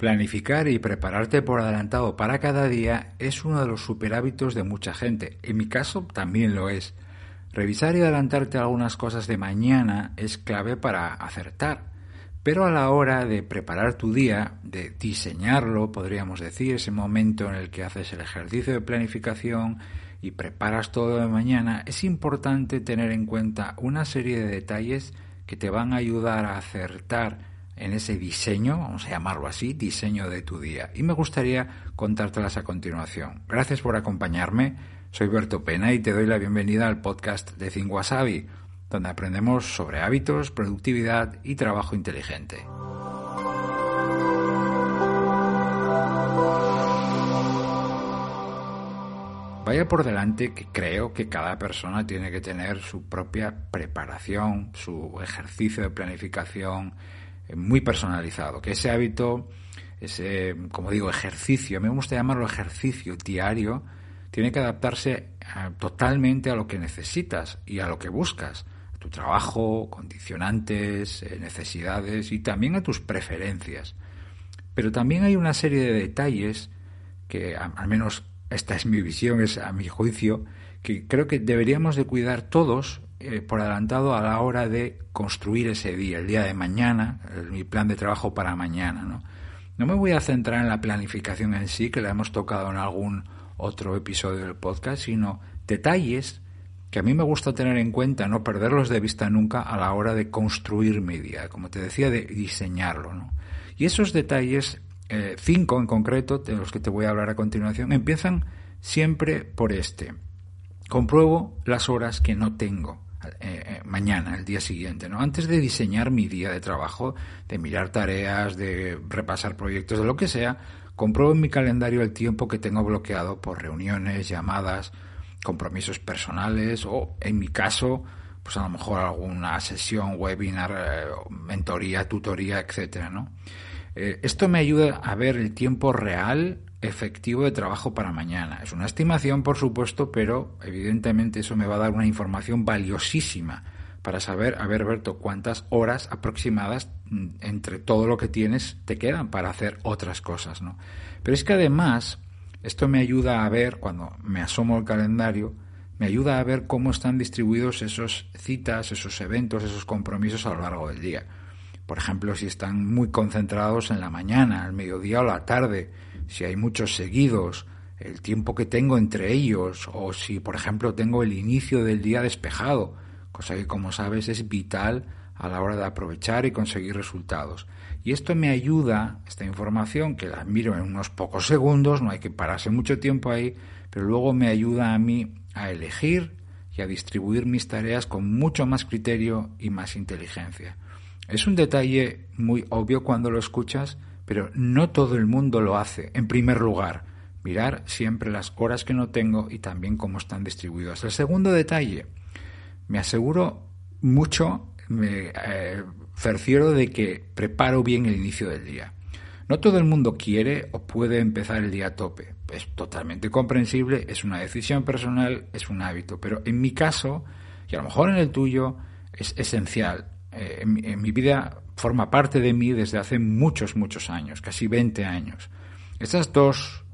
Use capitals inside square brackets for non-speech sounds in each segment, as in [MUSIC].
Planificar y prepararte por adelantado para cada día es uno de los superhábitos de mucha gente. En mi caso también lo es. Revisar y adelantarte algunas cosas de mañana es clave para acertar. Pero a la hora de preparar tu día, de diseñarlo, podríamos decir, ese momento en el que haces el ejercicio de planificación y preparas todo de mañana, es importante tener en cuenta una serie de detalles que te van a ayudar a acertar en ese diseño, vamos a llamarlo así, diseño de tu día. Y me gustaría contártelas a continuación. Gracias por acompañarme. Soy Berto Pena y te doy la bienvenida al podcast de Think donde aprendemos sobre hábitos, productividad y trabajo inteligente. Vaya por delante que creo que cada persona tiene que tener su propia preparación, su ejercicio de planificación, muy personalizado, que ese hábito, ese, como digo, ejercicio, a mí me gusta llamarlo ejercicio diario, tiene que adaptarse eh, totalmente a lo que necesitas y a lo que buscas, a tu trabajo, condicionantes, eh, necesidades y también a tus preferencias. Pero también hay una serie de detalles que, al menos esta es mi visión, es a mi juicio, que creo que deberíamos de cuidar todos eh, por adelantado a la hora de construir ese día, el día de mañana, mi plan de trabajo para mañana. ¿no? me voy a centrar en la planificación en sí, que la hemos tocado en algún otro episodio del podcast, sino detalles que a mí me gusta tener en cuenta, no perderlos de vista nunca a la hora de construir mi día, como te decía, de diseñarlo. ¿no? Y esos detalles, eh, cinco en concreto, de los que te voy a hablar a continuación, empiezan siempre por este. Compruebo las horas que no tengo. Eh, eh, mañana, el día siguiente, ¿no? Antes de diseñar mi día de trabajo, de mirar tareas, de repasar proyectos, de lo que sea, compruebo en mi calendario el tiempo que tengo bloqueado por reuniones, llamadas, compromisos personales o, en mi caso, pues a lo mejor alguna sesión, webinar, eh, mentoría, tutoría, etcétera, ¿no? esto me ayuda a ver el tiempo real efectivo de trabajo para mañana. Es una estimación, por supuesto, pero evidentemente eso me va a dar una información valiosísima para saber, a ver, cuántas horas aproximadas mm, entre todo lo que tienes te quedan para hacer otras cosas, ¿no? Pero es que además, esto me ayuda a ver, cuando me asomo al calendario, me ayuda a ver cómo están distribuidos esos citas, esos eventos, esos compromisos a lo largo del día. Por ejemplo, si están muy concentrados en la mañana, al mediodía o la tarde, si hay muchos seguidos, el tiempo que tengo entre ellos, o si, por ejemplo, tengo el inicio del día despejado, cosa que, como sabes, es vital a la hora de aprovechar y conseguir resultados. Y esto me ayuda, esta información, que la miro en unos pocos segundos, no hay que pararse mucho tiempo ahí, pero luego me ayuda a mí a elegir y a distribuir mis tareas con mucho más criterio y más inteligencia. Es un detalle muy obvio cuando lo escuchas, pero no todo el mundo lo hace. En primer lugar, mirar siempre las horas que no tengo y también cómo están distribuidas. El segundo detalle, me aseguro mucho, me eh, cercioro de que preparo bien el inicio del día. No todo el mundo quiere o puede empezar el día a tope. Es totalmente comprensible, es una decisión personal, es un hábito. Pero en mi caso, y a lo mejor en el tuyo, es esencial. Eh, en mi vida forma parte de mí desde hace muchos, muchos años, casi 20 años. Estas dos,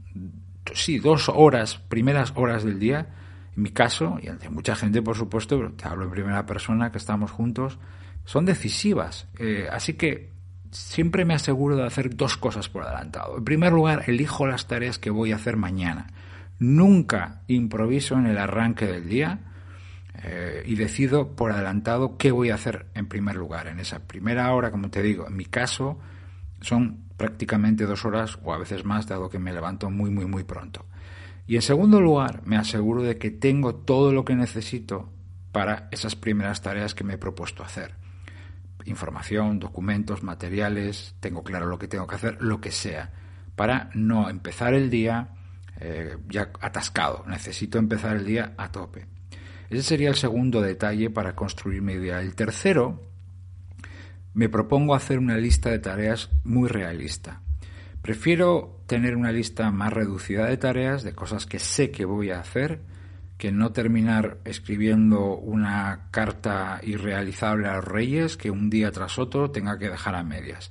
sí, dos horas, primeras horas del día, en mi caso, y de mucha gente, por supuesto, pero te hablo en primera persona, que estamos juntos, son decisivas. Eh, así que siempre me aseguro de hacer dos cosas por adelantado. En primer lugar, elijo las tareas que voy a hacer mañana. Nunca improviso en el arranque del día eh, y decido por adelantado qué voy a hacer en primer lugar. En esa primera hora, como te digo, en mi caso son prácticamente dos horas o a veces más, dado que me levanto muy, muy, muy pronto. Y en segundo lugar, me aseguro de que tengo todo lo que necesito para esas primeras tareas que me he propuesto hacer. Información, documentos, materiales, tengo claro lo que tengo que hacer, lo que sea, para no empezar el día eh, ya atascado. Necesito empezar el día a tope. Ese sería el segundo detalle para construir mi idea. El tercero, me propongo hacer una lista de tareas muy realista. Prefiero tener una lista más reducida de tareas, de cosas que sé que voy a hacer, que no terminar escribiendo una carta irrealizable a los reyes que un día tras otro tenga que dejar a medias.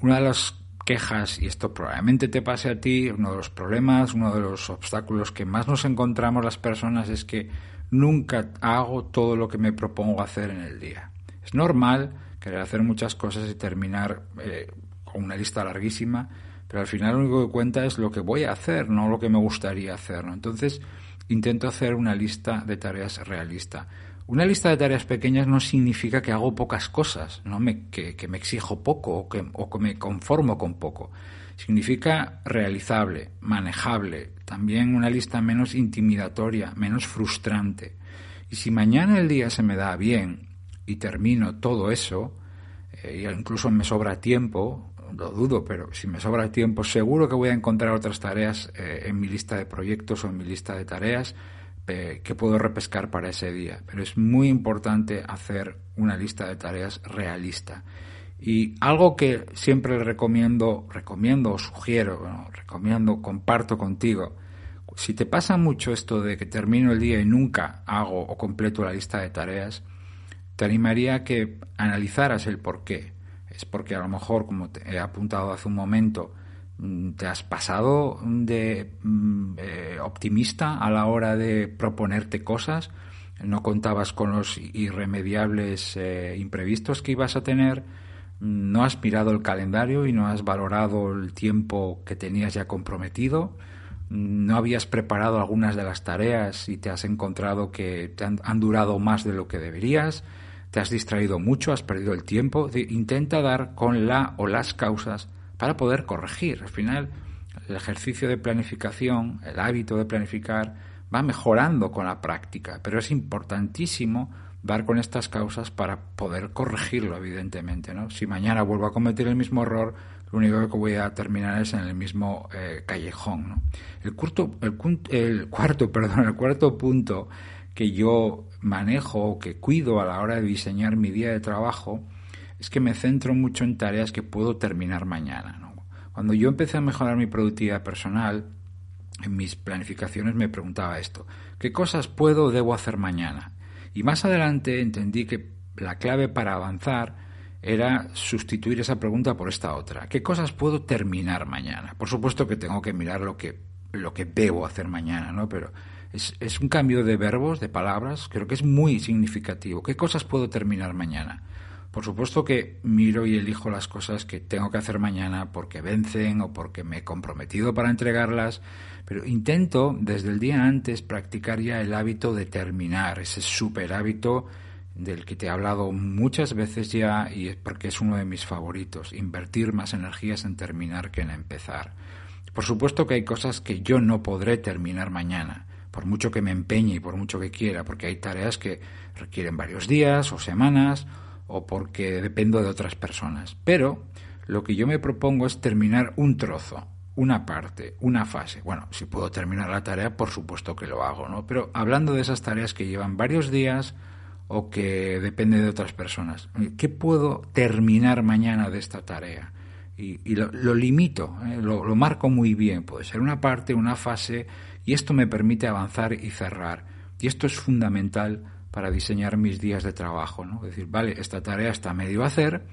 Una de las quejas, y esto probablemente te pase a ti, uno de los problemas, uno de los obstáculos que más nos encontramos las personas es que nunca hago todo lo que me propongo hacer en el día. Es normal querer hacer muchas cosas y terminar eh, con una lista larguísima, pero al final lo único que cuenta es lo que voy a hacer, no lo que me gustaría hacer. Entonces, intento hacer una lista de tareas realista. Una lista de tareas pequeñas no significa que hago pocas cosas, ¿no? me, que, me exijo poco que, o que me conformo con poco. Significa realizable, manejable, también una lista menos intimidatoria, menos frustrante. Y si mañana el día se me da bien y termino todo eso, e incluso me sobra tiempo, lo dudo, pero si me sobra tiempo, seguro que voy a encontrar otras tareas eh, en mi lista de proyectos o en mi lista de tareas eh, que puedo repescar para ese día. Pero es muy importante hacer una lista de tareas realista. Y algo que siempre recomiendo, recomiendo o sugiero, recomiendo, comparto contigo, si te pasa mucho esto de que termino el día y nunca hago o completo la lista de tareas, te animaría a que analizaras el por qué. Es porque a lo mejor, como te he apuntado hace un momento, mm, te has pasado de mm, eh, optimista a la hora de proponerte cosas, no contabas con los irremediables eh, imprevistos que ibas a tener, no has mirado el calendario y no has valorado el tiempo que tenías ya comprometido, no habías preparado algunas de las tareas y te has encontrado que han, han durado más de lo que deberías, te has distraído mucho, has perdido el tiempo, intenta dar con la o las causas para poder corregir. Al final, el ejercicio de planificación, el hábito de planificar, va mejorando con la práctica, pero es importantísimo dar con estas causas para poder corregirlo, evidentemente. ¿no? Si mañana vuelvo a cometer el mismo error, lo único que voy a terminar es en el mismo eh, callejón. ¿no? El, el, el, cuarto, [LAUGHS] perdón, el cuarto punto que yo manejo o que cuido a la hora de diseñar mi día de trabajo es que me centro mucho en tareas que puedo terminar mañana. Cuando yo empecé a mejorar mi productividad personal, en mis planificaciones me preguntaba esto, ¿qué cosas puedo o debo hacer mañana? Y más adelante entendí que la clave para avanzar era sustituir esa pregunta por esta otra. ¿Qué cosas puedo terminar mañana? Por supuesto que tengo que mirar lo que, lo que debo hacer mañana, ¿no? Pero es, es un cambio de verbos, de palabras, creo que es muy significativo. ¿Qué cosas puedo terminar mañana? Por supuesto que miro y elijo las cosas que tengo que hacer mañana porque vencen o porque me he comprometido para entregarlas, pero intento desde el día antes practicar ya el hábito de terminar, ese super hábito del que te he hablado muchas veces ya y es porque es uno de mis favoritos, invertir más energías en terminar que en empezar. Por supuesto que hay cosas que yo no podré terminar mañana, por mucho que me empeñe y por mucho que quiera, porque hay tareas que requieren varios días o semanas o porque dependo de otras personas. Pero lo que yo me propongo es terminar un trozo, una parte, una fase. Bueno, si puedo terminar la tarea, por supuesto que lo hago, ¿no? Pero hablando de esas tareas que llevan varios días o que dependen de otras personas, ¿qué puedo terminar mañana de esta tarea? Y, lo, limito, ¿eh? lo marco muy bien. Puede ser una parte, una fase, y esto me permite avanzar y cerrar. Y esto es fundamental para diseñar mis días de trabajo, ¿no? Decir, vale, esta tarea está medio a hacer,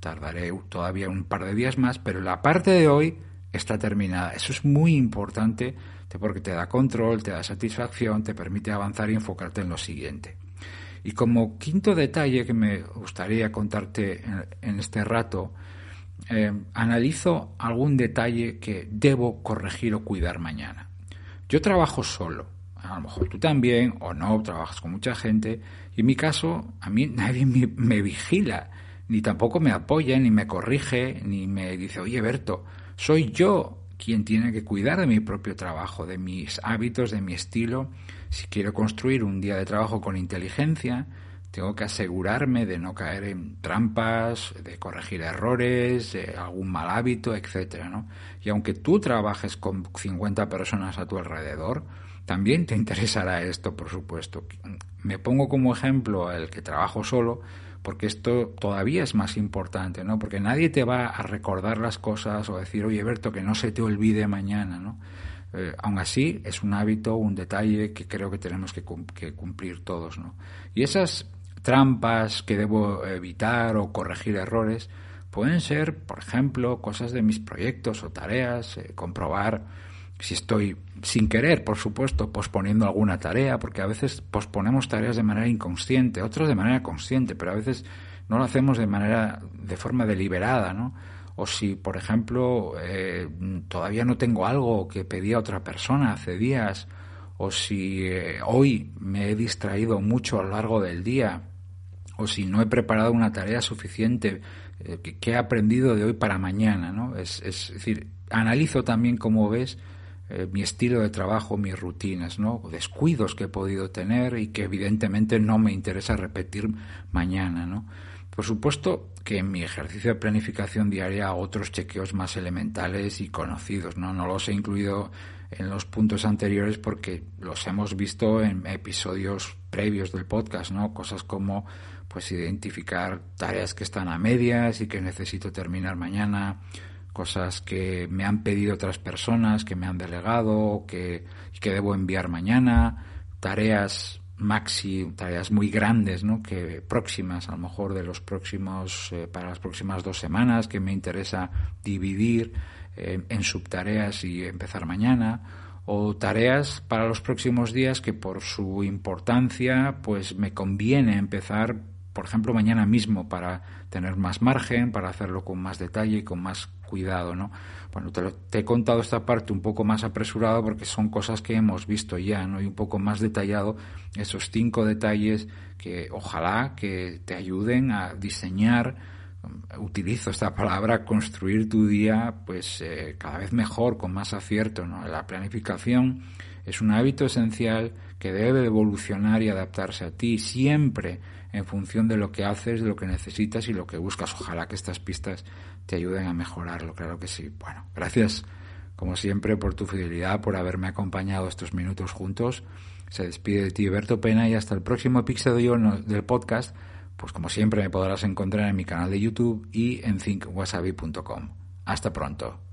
tardaré todavía un par de días más, pero la parte de hoy está terminada. Eso es muy importante porque te da control, te da satisfacción, te permite avanzar y enfocarte en lo siguiente. Y como quinto detalle que me gustaría contarte en, este rato, eh, analizo algún detalle que debo corregir o cuidar mañana. Yo trabajo solo, a lo mejor tú también, o no, trabajas con mucha gente, y en mi caso, a mí [LAUGHS] nadie me, vigila, ni tampoco me apoya, ni me corrige, ni me dice, oye, Berto, soy yo quien tiene que cuidar de mi propio trabajo, de mis hábitos, de mi estilo. Si quiero construir un día de trabajo con inteligencia, tengo que asegurarme de no caer en trampas, de corregir errores, de algún mal hábito, etcétera, ¿no? Y aunque tú trabajes con 50 personas a tu alrededor, también te interesará esto, por supuesto. Me pongo como ejemplo el que trabajo solo, porque esto todavía es más importante, ¿no? Porque nadie te va a recordar las cosas o decir, oye, Berto, que no se te olvide mañana, ¿no? Eh, aún así, es un hábito, un detalle que creo que tenemos que, que cumplir todos, ¿no? Y esas trampas que debo evitar o corregir errores, pueden ser, por ejemplo, cosas de mis proyectos o tareas, eh, comprobar si estoy sin querer, por supuesto, posponiendo alguna tarea, porque a veces posponemos tareas de manera inconsciente, otros de manera consciente, pero a veces no lo hacemos de manera, de forma deliberada, ¿no? O si, por ejemplo, eh, todavía no tengo algo que pedí a otra persona hace días, o si eh, hoy me he distraído mucho a lo largo del día, o si no he preparado una tarea suficiente eh, que, he aprendido de hoy para mañana, ¿no? Es, es decir, analizo también, como ves, eh, mi estilo de trabajo, mis rutinas, ¿no? Descuidos que he podido tener y que evidentemente no me interesa repetir mañana, ¿no? Por supuesto que en mi ejercicio de planificación diaria hago otros chequeos más elementales y conocidos, ¿no? No los he incluido en los puntos anteriores porque los hemos visto en episodios previos del podcast, ¿no? Cosas como pues identificar tareas que están a medias y que necesito terminar mañana, cosas que me han pedido otras personas, que me han delegado, que, que debo enviar mañana, tareas maxi, tareas muy grandes, ¿no? Que próximas, a lo mejor de los próximos, eh, para las próximas dos semanas, que me interesa dividir eh, en subtareas y empezar mañana, o tareas para los próximos días que por su importancia, pues me conviene empezar, por ejemplo, mañana mismo para tener más margen, para hacerlo con más detalle y con más cuidado, ¿no? Bueno, te, he contado esta parte un poco más apresurado porque son cosas que hemos visto ya, ¿no? Y un poco más detallado esos cinco detalles que ojalá que te ayuden a diseñar, utilizo esta palabra, construir tu día, pues eh, cada vez mejor, con más acierto, ¿no? La planificación es un hábito esencial que debe evolucionar y adaptarse a ti siempre en función de lo que haces, de lo que necesitas y lo que buscas. Ojalá que estas pistas te ayuden a mejorarlo, claro que sí. Bueno, gracias como siempre por tu fidelidad, por haberme acompañado estos minutos juntos. Se despide de ti Berto Pena y hasta el próximo episodio del podcast, pues como siempre me podrás encontrar en mi canal de YouTube y en thinkwasabi.com. Hasta pronto.